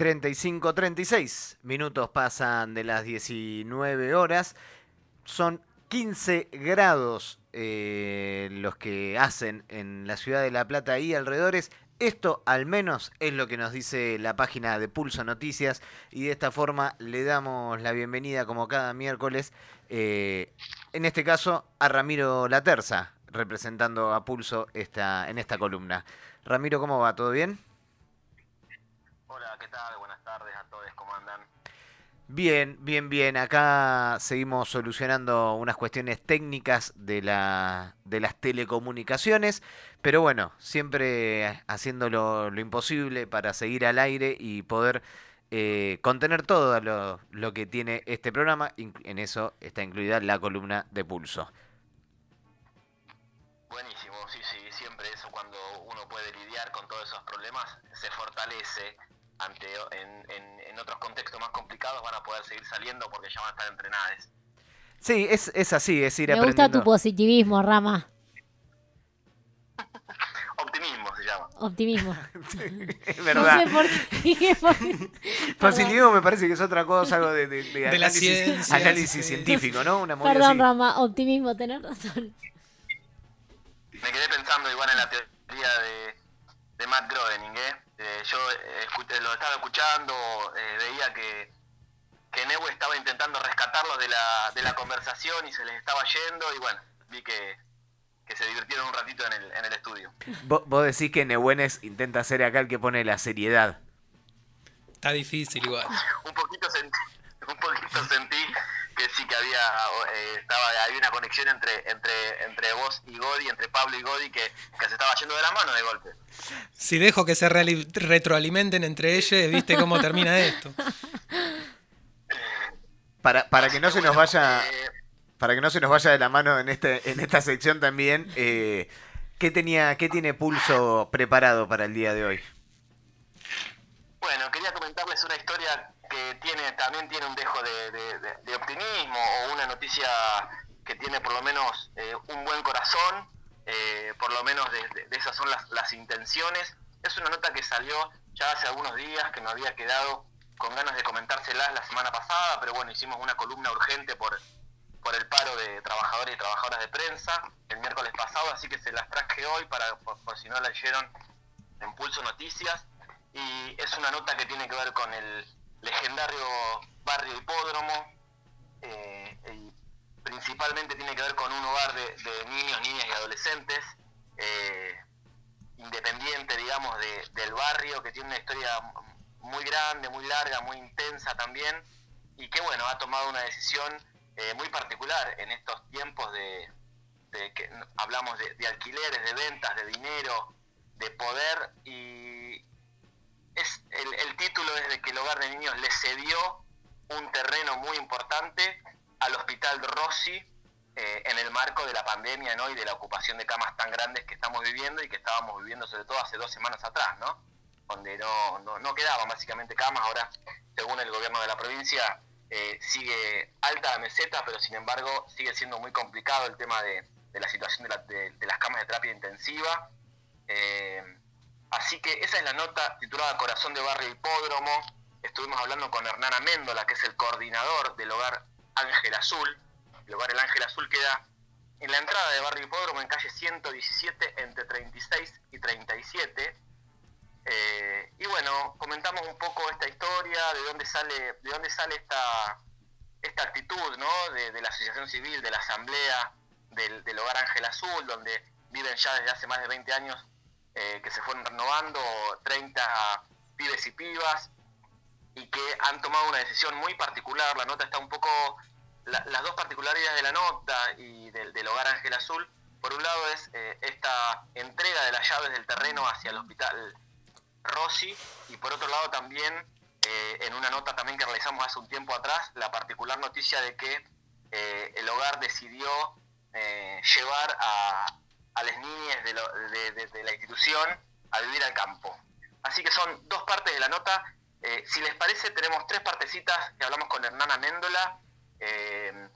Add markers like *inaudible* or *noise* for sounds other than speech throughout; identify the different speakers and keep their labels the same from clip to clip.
Speaker 1: 35, 36 minutos pasan de las 19 horas. Son 15 grados eh, los que hacen en la ciudad de La Plata y alrededores. Esto al menos es lo que nos dice la página de Pulso Noticias y de esta forma le damos la bienvenida como cada miércoles, eh, en este caso a Ramiro Laterza, representando a Pulso esta, en esta columna. Ramiro, ¿cómo va? ¿Todo bien?
Speaker 2: Hola, ¿qué tal? Buenas tardes a todos, ¿cómo andan?
Speaker 1: Bien, bien, bien. Acá seguimos solucionando unas cuestiones técnicas de, la, de las telecomunicaciones, pero bueno, siempre haciendo lo, imposible para seguir al aire y poder eh, contener todo lo, lo, que tiene este programa. En eso está incluida la columna de pulso.
Speaker 2: Buenísimo, sí, sí, siempre eso cuando uno puede lidiar con todos esos problemas se fortalece ante en, en, otros contextos más complicados van a poder seguir saliendo porque ya van a estar entrenadas.
Speaker 1: Sí, es, es así, es ir
Speaker 3: Me gusta tu positivismo, Rama.
Speaker 2: Optimismo se llama.
Speaker 3: Optimismo.
Speaker 1: es verdad. Positivismo me parece que es otra cosa, algo de, de, análisis, análisis científico, ¿no?
Speaker 3: Una Perdón, Rama, optimismo, tenés razón.
Speaker 2: Me quedé pensando igual en la teoría de, de Matt Groening, ¿eh? Eh, yo eh, lo estaba escuchando, eh, veía que, que Neue estaba intentando rescatarlos de la, de la conversación y se les estaba yendo y bueno, vi que, que se divirtieron un ratito en el, en el estudio.
Speaker 1: ¿Vos, decís que Nehuenes intenta ser acá el que pone la seriedad.
Speaker 4: Está difícil igual. *laughs*
Speaker 2: un poquito sentí, un poquito sentí que sí que había eh, estaba había una conexión entre entre entre vos y Godi, entre Pablo y Godi que, que se estaba yendo de la mano de golpe.
Speaker 4: Si dejo que se retroalimenten entre ellos, ¿viste cómo termina esto? *laughs*
Speaker 1: Para, para que no se nos vaya eh, para que no se nos vaya de la mano en este en esta sección también eh, ¿qué tenía qué tiene Pulso preparado para el día de hoy?
Speaker 2: Bueno, quería comentarles una historia que tiene también tiene un dejo de, optimismo o una noticia que tiene por lo menos eh, un buen corazón, eh, por lo menos de, esas son las, intenciones. Es una nota que salió ya hace algunos días, que me había quedado con ganas de comentárselas la semana pasada, pero bueno, hicimos una columna urgente por, por el paro de trabajadores y trabajadoras de prensa el miércoles pasado, así que se las traje hoy para por, por si no la leyeron en Pulso Noticias. Y es una nota que tiene que ver con el, legendario barrio hipódromo, eh, y principalmente tiene que ver con un hogar de, niños, niñas y adolescentes, eh, independiente, digamos, del barrio, que tiene una historia muy grande, muy larga, muy intensa también, y que, bueno, ha tomado una decisión eh, muy particular en estos tiempos de, que hablamos de alquileres, de ventas, de dinero, de poder, y, es el, título es de que el hogar de niños le cedió un terreno muy importante al hospital Rossi eh, en el marco de la pandemia ¿no? y de la ocupación de camas tan grandes que estamos viviendo y que estábamos viviendo sobre todo hace dos semanas atrás, ¿no? donde no, no, quedaban básicamente camas, ahora según el gobierno de la provincia eh, sigue alta la meseta, pero sin embargo sigue siendo muy complicado el tema de, la situación de, las camas de terapia intensiva. Eh, Así que esa es la nota titulada Corazón de Barrio Hipódromo. Estuvimos hablando con Hernana Méndola, que es el coordinador del hogar Ángel Azul. El hogar El Ángel Azul queda en la entrada de Barrio Hipódromo, en calle 117, entre 36 y 37. Eh, y bueno, comentamos un poco esta historia, de dónde sale, de dónde sale esta, esta actitud ¿no? de, la Asociación Civil, de la Asamblea del, del Hogar Ángel Azul, donde viven ya desde hace más de 20 años eh, que se fueron renovando, 30 pibes y pibas, y que han tomado una decisión muy particular. La nota está un poco, las dos particularidades de la nota y del, Hogar Ángel Azul, por un lado es eh, esta entrega de las llaves del terreno hacia el hospital Rossi, y por otro lado también, eh, en una nota también que realizamos hace un tiempo atrás, la particular noticia de que el hogar decidió llevar a, a las niñas de, la institución a vivir al campo. Así que son dos partes de la nota. Eh, si les parece, tenemos tres partecitas que hablamos con Hernana Méndola. Eh,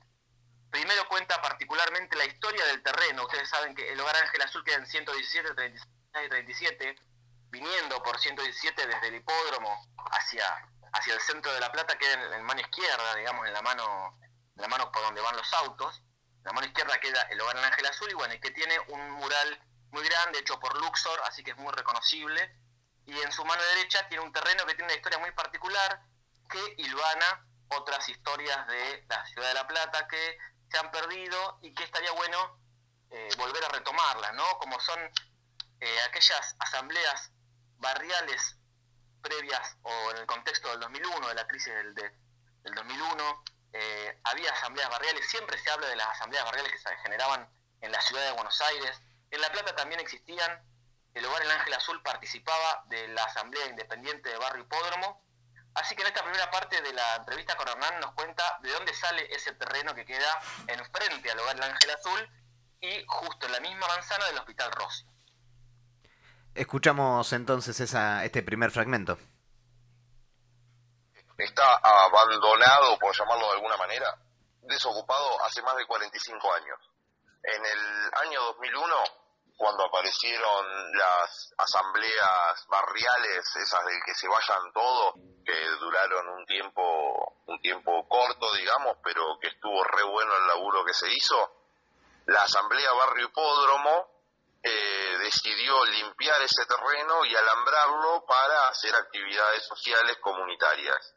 Speaker 2: primero cuenta particularmente la historia del terreno. Ustedes saben que el Hogar Ángel Azul queda en 117, 36 y 37. viniendo por 117 desde el hipódromo hacia, hacia el centro de La Plata, queda en, en mano izquierda, digamos, en la mano, en la mano por donde van los autos. En la mano izquierda queda el hogar del Ángel Azul y bueno, y que tiene un mural muy grande hecho por Luxor, así que es muy reconocible. Y en su mano derecha tiene un terreno que tiene una historia muy particular que hilvana otras historias de la ciudad de La Plata que se han perdido y que estaría bueno eh, volver a retomarlas, ¿no? Como son eh, aquellas asambleas barriales previas o en el contexto del 2001, de la crisis del, de- del 2001, eh, había asambleas barriales, siempre se habla de las asambleas barriales que se generaban en la ciudad de Buenos Aires. En La Plata también existían, el Hogar El Ángel Azul participaba de la Asamblea Independiente de Barrio Hipódromo, Así que en esta primera parte de la entrevista con Hernán nos cuenta de dónde sale ese terreno que queda enfrente al hogar del Ángel Azul y justo en la misma manzana del Hospital Rossi.
Speaker 1: Escuchamos entonces esa, este primer fragmento.
Speaker 5: Está abandonado, por llamarlo de alguna manera, desocupado hace más de 45 años. En el año 2001, cuando aparecieron las asambleas barriales, esas de que se vayan todos, que duraron un tiempo, un tiempo corto, digamos, pero que estuvo re bueno el laburo que se hizo, la asamblea Barrio Hipódromo eh, decidió limpiar ese terreno y alambrarlo para hacer actividades sociales comunitarias.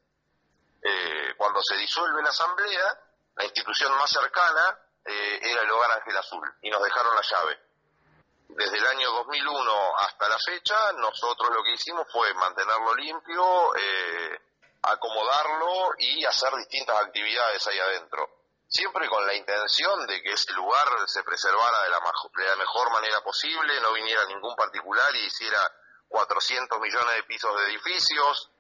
Speaker 5: Eh, cuando se disuelve la asamblea, la institución más cercana eh, era el Hogar Ángel Azul y nos dejaron la llave. Desde el año 2001 hasta la fecha, nosotros lo que hicimos fue mantenerlo limpio, eh, acomodarlo y hacer distintas actividades ahí adentro. Siempre con la intención de que ese lugar se preservara de la, de la mejor manera posible, no viniera ningún particular y hiciera 400 millones de pisos de edificios,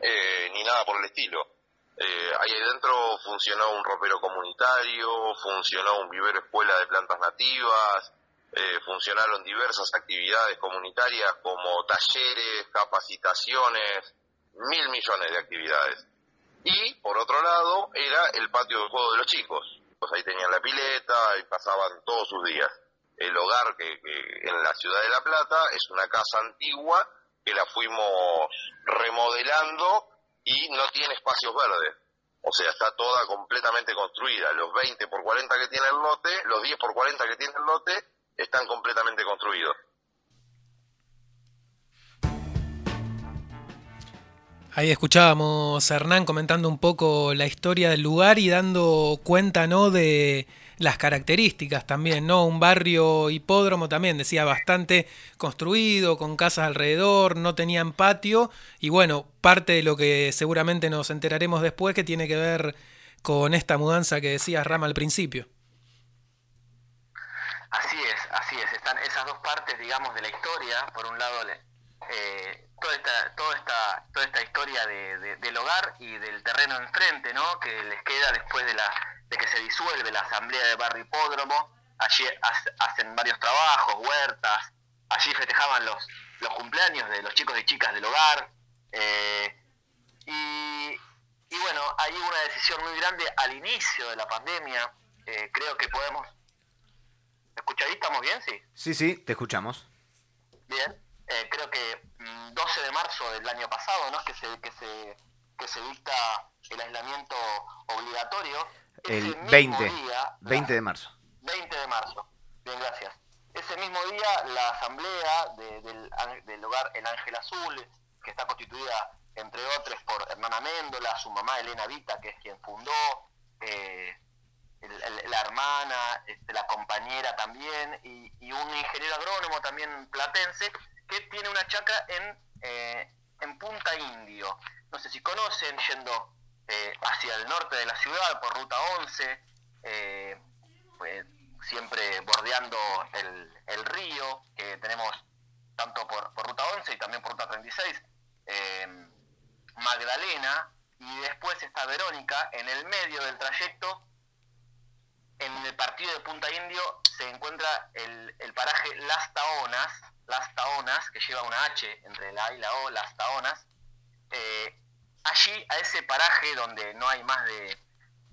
Speaker 5: eh, ni nada por el estilo. Eh, ahí adentro funcionó un ropero comunitario, funcionó un vivero escuela de plantas nativas, eh, funcionaron diversas actividades comunitarias como talleres, capacitaciones, mil millones de actividades. Y por otro lado era el patio de juego de los chicos. Pues ahí tenían la pileta y pasaban todos sus días. El hogar que, que en la ciudad de La Plata es una casa antigua que la fuimos remodelando y no tiene espacios verdes. O sea, está toda completamente construida. Los 20 por 40 que tiene el lote, los 10 por 40 que tiene el lote, están completamente construidos.
Speaker 4: Ahí escuchábamos a Hernán comentando un poco la historia del lugar y dando cuenta, ¿no? De las características también, ¿no? Un barrio hipódromo también, decía, bastante construido, con casas alrededor, no tenían patio y bueno, parte de lo que seguramente nos enteraremos después que tiene que ver con esta mudanza que decía Rama al principio.
Speaker 2: Así es, así es. Están esas dos partes, digamos, de la historia. Por un lado, eh, toda esta, toda esta, toda esta historia de, de- del hogar y del terreno enfrente, ¿no? Que les queda después de la, de que se disuelve la asamblea de barrio hipódromo. Allí hace- hacen varios trabajos, huertas. Allí festejaban los, los cumpleaños de los chicos y chicas del hogar. eh, y, y bueno, hay una decisión muy grande al inicio de la pandemia. eh, creo que podemos ¿Me? ¿Estamos bien? Sí.
Speaker 1: Sí, sí, te escuchamos.
Speaker 2: Bien. Eh, creo que mm, 12 de marzo del año pasado, ¿no? Que se, que se, que se dicta el aislamiento obligatorio.
Speaker 1: El
Speaker 2: Ese mismo
Speaker 1: 20,
Speaker 2: día,
Speaker 1: 20
Speaker 2: la-
Speaker 1: de marzo.
Speaker 2: 20 de marzo. Bien, gracias. Ese mismo día, la asamblea de- del, del hogar El Ángel Azul, que está constituida, entre otros, por Hermana Méndola, su mamá Elena Vita, que es quien fundó, eh, la hermana, este, la compañera también, y, un ingeniero agrónomo también platense, que tiene una chacra en, eh, en Punta Indio. No sé si conocen, yendo eh, hacia el norte de la ciudad por Ruta 11, eh, pues, siempre bordeando el, el río, que tenemos tanto por, por Ruta 11 y también por Ruta 36, eh, Magdalena, y después está Verónica, en el medio del trayecto, en el partido de Punta Indio se encuentra el, el paraje Las Taonas, Las Taonas, que lleva una H entre la A y la O, Las Taonas. Eh, allí, a ese paraje donde no hay más de,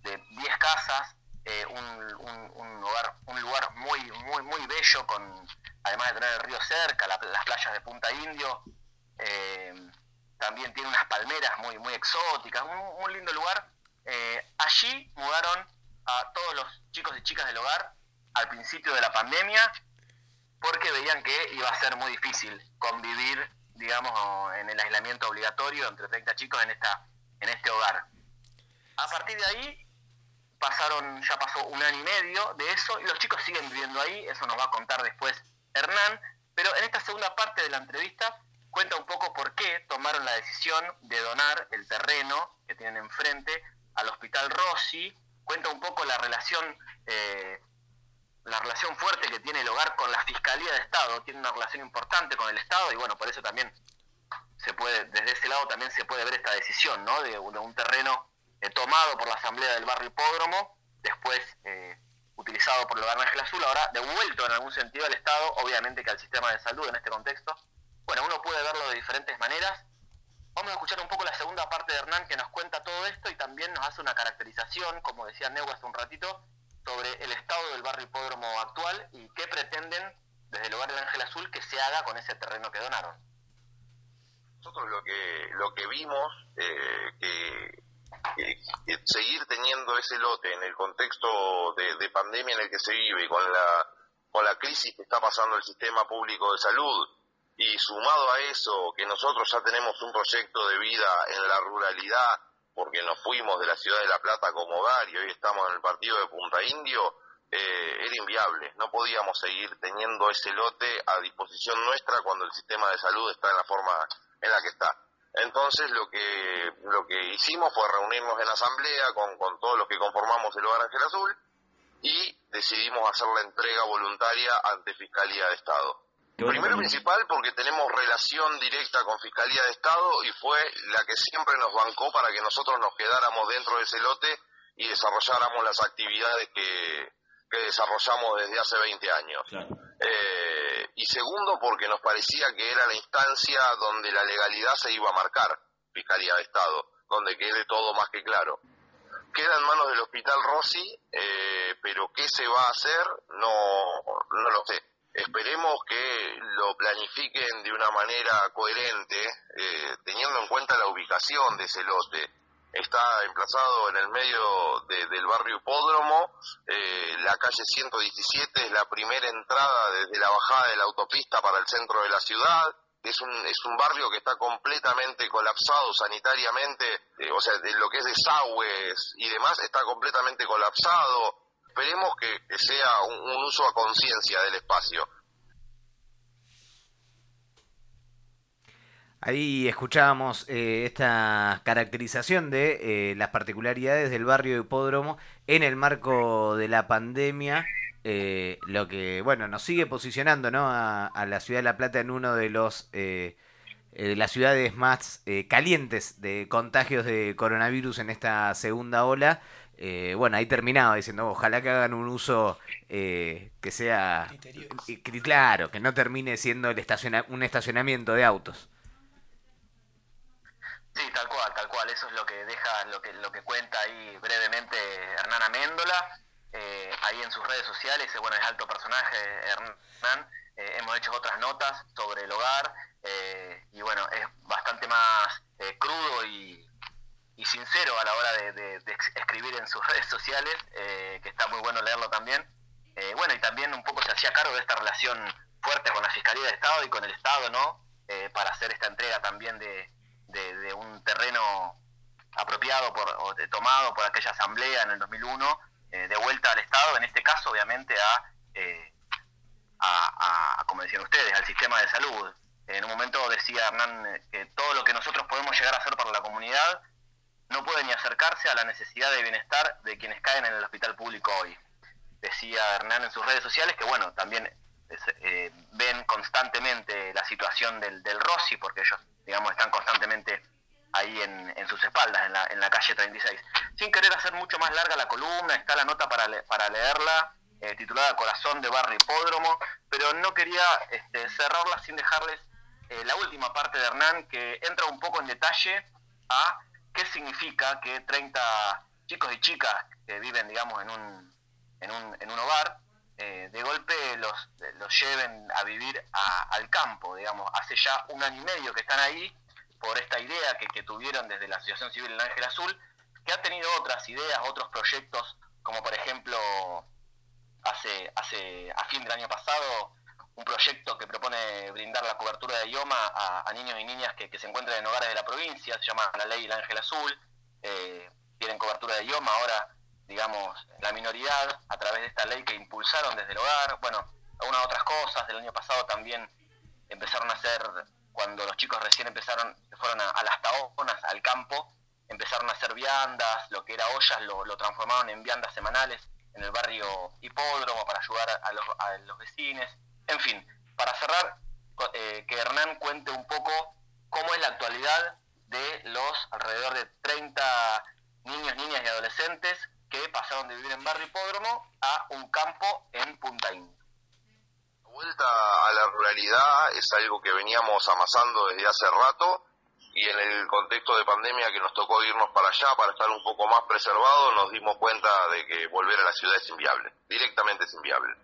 Speaker 2: de 10 casas, eh, un, un- un lugar, un lugar muy, muy, muy bello, con además de tener el río cerca, las playas de Punta Indio, también tiene unas palmeras muy, muy exóticas, un, lindo lugar. allí mudaron a todos los chicos y chicas del hogar al principio de la pandemia porque veían que iba a ser muy difícil convivir, digamos, en el aislamiento obligatorio entre 30 chicos en esta en este hogar. A partir de ahí pasaron ya pasó un año y medio de eso y los chicos siguen viviendo ahí, eso nos va a contar después Hernán, pero en esta segunda parte de la entrevista cuenta un poco por qué tomaron la decisión de donar el terreno que tienen enfrente al Hospital Rossi, cuenta un poco la relación eh, la relación fuerte que tiene el hogar con la Fiscalía de Estado, tiene una relación importante con el Estado y bueno, por eso también se puede, desde ese lado también se puede ver esta decisión, ¿no? De, un terreno eh, tomado por la Asamblea del Barrio Hipódromo, después eh, utilizado por el Hogar Ángel Azul, ahora devuelto en algún sentido al Estado, obviamente que al sistema de salud en este contexto. Bueno, uno puede verlo de diferentes maneras. Vamos a escuchar un poco la segunda parte de Hernán que nos cuenta todo esto y también nos hace una caracterización, como decía Neu hace un ratito, sobre el estado del barrio hipódromo actual y qué pretenden desde el hogar del Ángel Azul que se haga con ese terreno que donaron.
Speaker 5: Nosotros lo que lo que vimos eh, que, seguir teniendo ese lote en el contexto de, pandemia en el que se vive con la con la crisis que está pasando el sistema público de salud y sumado a eso que nosotros ya tenemos un proyecto de vida en la ruralidad porque nos fuimos de la ciudad de La Plata como hogar y hoy estamos en el partido de Punta Indio, eh, era inviable. No podíamos seguir teniendo ese lote a disposición nuestra cuando el sistema de salud está en la forma en la que está. Entonces lo que lo que hicimos fue reunirnos en asamblea con, con todos los que conformamos el Hogar Ángel Azul y decidimos hacer la entrega voluntaria ante Fiscalía de Estado. Primero principal porque tenemos relación directa con Fiscalía de Estado y fue la que siempre nos bancó para que nosotros nos quedáramos dentro de ese lote y desarrolláramos las actividades que, desarrollamos desde hace 20 años. Eh, y segundo porque nos parecía que era la instancia donde la legalidad se iba a marcar, Fiscalía de Estado, donde quede todo más que claro. Queda en manos del Hospital Rossi, eh, pero qué se va a hacer no, no lo sé Esperemos que lo planifiquen de una manera coherente, eh, teniendo en cuenta la ubicación de ese lote. Está emplazado en el medio del barrio Hipódromo, eh, la calle 117 es la primera entrada desde la bajada de la autopista para el centro de la ciudad. Es un, es un barrio que está completamente colapsado sanitariamente, eh, o sea, de lo que es desagües y demás está completamente colapsado esperemos que, sea un, uso a conciencia del espacio.
Speaker 1: Ahí escuchábamos eh, esta caracterización de eh, las particularidades del barrio de Hipódromo en el marco de la pandemia, eh, lo que bueno nos sigue posicionando ¿no? a, la ciudad de La Plata en uno de los de las ciudades más calientes de contagios de coronavirus en esta segunda ola. Eh, bueno, ahí terminaba diciendo, ojalá que hagan un uso eh, que sea eh, claro, que no termine siendo el un estacionamiento de autos.
Speaker 2: Sí, tal cual, tal cual. Eso es lo que deja, lo que, lo que cuenta ahí brevemente Hernán Améndola. ahí en sus redes sociales, bueno, es alto personaje Hernán. hemos hecho otras notas sobre el hogar y bueno, es bastante más crudo y, y sincero a la hora de, escribir en sus *laughs* redes sociales, eh, que está muy bueno leerlo también. Eh, bueno, y también un poco se hacía cargo de esta relación fuerte con la Fiscalía de Estado y con el Estado, ¿no? Eh, para hacer esta entrega también de, un terreno apropiado por, o tomado por aquella asamblea en el 2001, de vuelta al Estado, en este caso obviamente a, a, como decían ustedes, al sistema de salud. En un momento decía Hernán que todo lo que nosotros podemos llegar a hacer para la comunidad no puede ni acercarse a la necesidad de bienestar de quienes caen en el hospital público hoy. Decía Hernán en sus redes sociales que, bueno, también eh, ven constantemente la situación del, Rossi, porque ellos, digamos, están constantemente ahí en, sus espaldas, en la, en la, calle 36. Sin querer hacer mucho más larga la columna, está la nota para, para leerla, eh, titulada Corazón de Barrio Hipódromo, pero no quería este, cerrarla sin dejarles eh, la última parte de Hernán, que entra un poco en detalle a qué significa que 30 chicos y chicas que viven, digamos, en un, en un, en un hogar, eh, de golpe los, los lleven a vivir al campo, digamos. Hace ya un año y medio que están ahí por esta idea que, que tuvieron desde la Asociación Civil El Ángel Azul, que ha tenido otras ideas, otros proyectos, como por ejemplo hace, hace a fin del año pasado un proyecto que propone brindar la cobertura de idioma a, niños y niñas que, se encuentran en hogares de la provincia, se llama la ley El Ángel Azul, eh, tienen cobertura de idioma, ahora digamos la minoridad a través de esta ley que impulsaron desde el hogar, bueno, algunas otras cosas, del año pasado también empezaron a hacer, cuando los chicos recién empezaron, fueron a, las taonas, al campo, empezaron a hacer viandas, lo que era ollas lo, lo transformaron en viandas semanales en el barrio Hipódromo para ayudar a los, a los vecinos. En fin, para cerrar, eh, que Hernán cuente un poco cómo es la actualidad de los alrededor de 30 niños, niñas y adolescentes que pasaron de vivir en barrio Hipódromo a un campo en Punta.
Speaker 5: La vuelta a la ruralidad es algo que veníamos amasando desde hace rato y en el contexto de pandemia que nos tocó irnos para allá para estar un poco más preservados, nos dimos cuenta de que volver a la ciudad es inviable, directamente es inviable.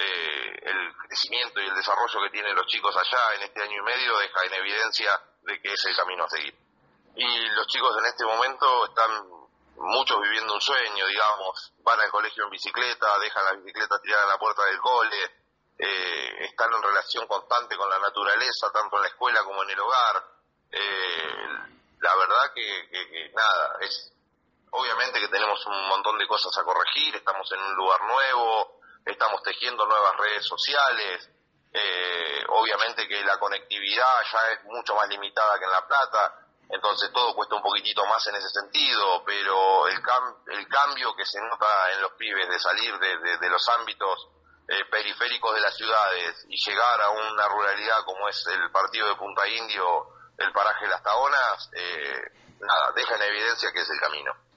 Speaker 5: Eh, el crecimiento y el desarrollo que tienen los chicos allá en este año y medio deja en evidencia de que es el camino a seguir. Y los chicos en este momento están muchos viviendo un sueño, digamos, van al colegio en bicicleta, dejan la bicicleta tirada en la puerta del cole, eh, están en relación constante con la naturaleza, tanto en la escuela como en el hogar, eh, la verdad que, nada, es obviamente que tenemos un montón de cosas a corregir, estamos en un lugar nuevo, estamos tejiendo nuevas redes sociales, eh, obviamente que la conectividad ya es mucho más limitada que en La Plata, entonces todo cuesta un poquitito más en ese sentido, pero el, el cambio que se nota en los pibes de salir de, los ámbitos eh, periféricos de las ciudades y llegar a una ruralidad como es el partido de Punta Indio, el paraje de las Taonas, eh, nada, deja en evidencia que es el camino.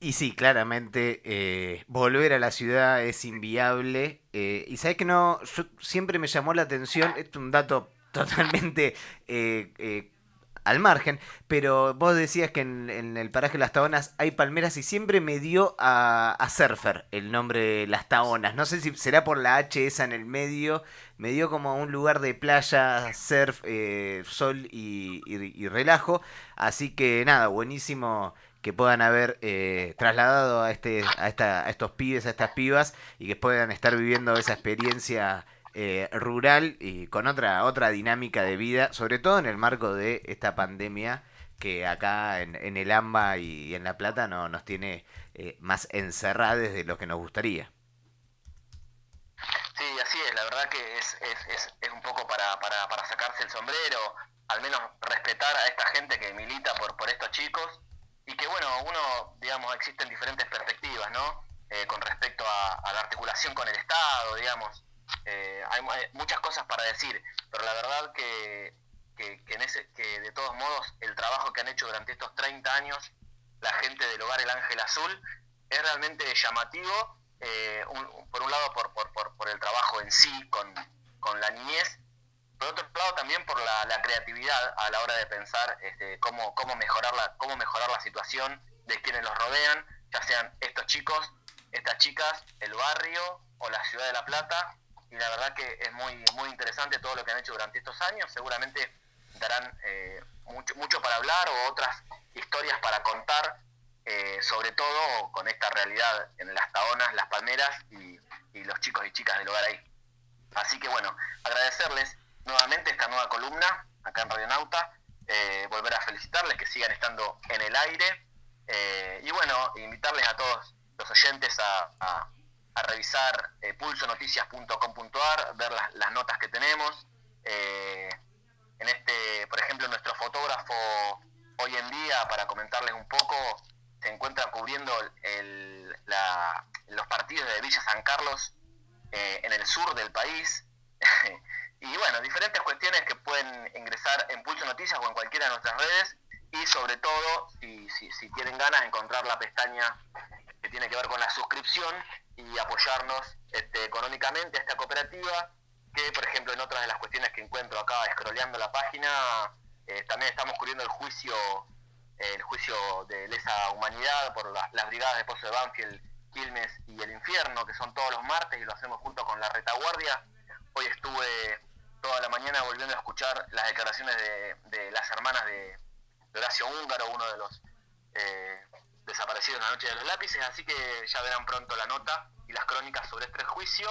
Speaker 1: Y sí, claramente eh, volver a la ciudad es inviable. Eh, y sabes que no, yo siempre me llamó la atención, esto es un dato *laughs* totalmente al margen, pero vos decías que en, el paraje Las Taonas hay palmeras y siempre me dio a, Surfer el nombre Las Taonas. No sé si será por la H esa en el medio, me dio como un lugar de playa, surf, eh, sol y, relajo. Así que nada, buenísimo que puedan haber eh, trasladado a, este, a, esta, a estos pibes, a estas pibas y que puedan estar viviendo esa experiencia eh, rural y con otra, otra dinámica de vida, sobre todo en el marco de esta pandemia que acá en, el AMBA y, en La Plata no, nos tiene eh, más encerrados de lo que nos gustaría.
Speaker 2: Sí, así es, la verdad que es, es, es, un poco para, para, para, sacarse el sombrero, al menos respetar a esta gente que milita por, por estos chicos y que bueno, uno, digamos, existen diferentes perspectivas, ¿no? Eh, con respecto a, la articulación con el Estado, digamos, eh, hay, muchas cosas para decir, pero la verdad que, que, de todos modos el trabajo que han hecho durante estos 30 años la gente del hogar El Ángel Azul es realmente llamativo, eh, por un lado por, por, por, el trabajo en sí con, con, la niñez, por otro lado también por la, creatividad a la hora de pensar este, cómo, cómo, mejorar la, cómo mejorar la situación de quienes los rodean, ya sean estos chicos, estas chicas, el barrio o la ciudad de La Plata, y la verdad que es muy, muy interesante todo lo que han hecho durante estos años. Seguramente darán eh, mucho, mucho para hablar o otras historias para contar, eh, sobre todo con esta realidad en las taonas, las palmeras y, los chicos y chicas del hogar ahí. Así que bueno, agradecerles nuevamente esta nueva columna acá en Radio Nauta, eh, volver a felicitarles que sigan estando en el aire y bueno, invitarles a todos los oyentes a a revisar eh, pulsonoticias.com.ar, ver las, notas que tenemos. Eh, en este, por ejemplo, nuestro fotógrafo hoy en día, para comentarles un poco, se encuentra cubriendo los partidos de Villa San Carlos eh, en el sur del país. *laughs* y bueno, diferentes cuestiones que pueden ingresar en Pulso Noticias o en cualquiera de nuestras redes. Y sobre todo, si, si, si tienen ganas, encontrar la pestaña que tiene que ver con la suscripción y apoyarnos este, económicamente a esta cooperativa, que por ejemplo en otras de las cuestiones que encuentro acá, escroleando la página, eh, también estamos cubriendo el juicio el juicio de lesa humanidad por las, las brigadas de Pozo de Banfield, Quilmes y el Infierno, que son todos los martes y lo hacemos junto con la retaguardia. Hoy estuve toda la mañana volviendo a escuchar las declaraciones de, las hermanas de, de Horacio Húngaro, uno de los eh, desaparecidos en la noche de los lápices, así que ya verán pronto la nota y las crónicas sobre este juicio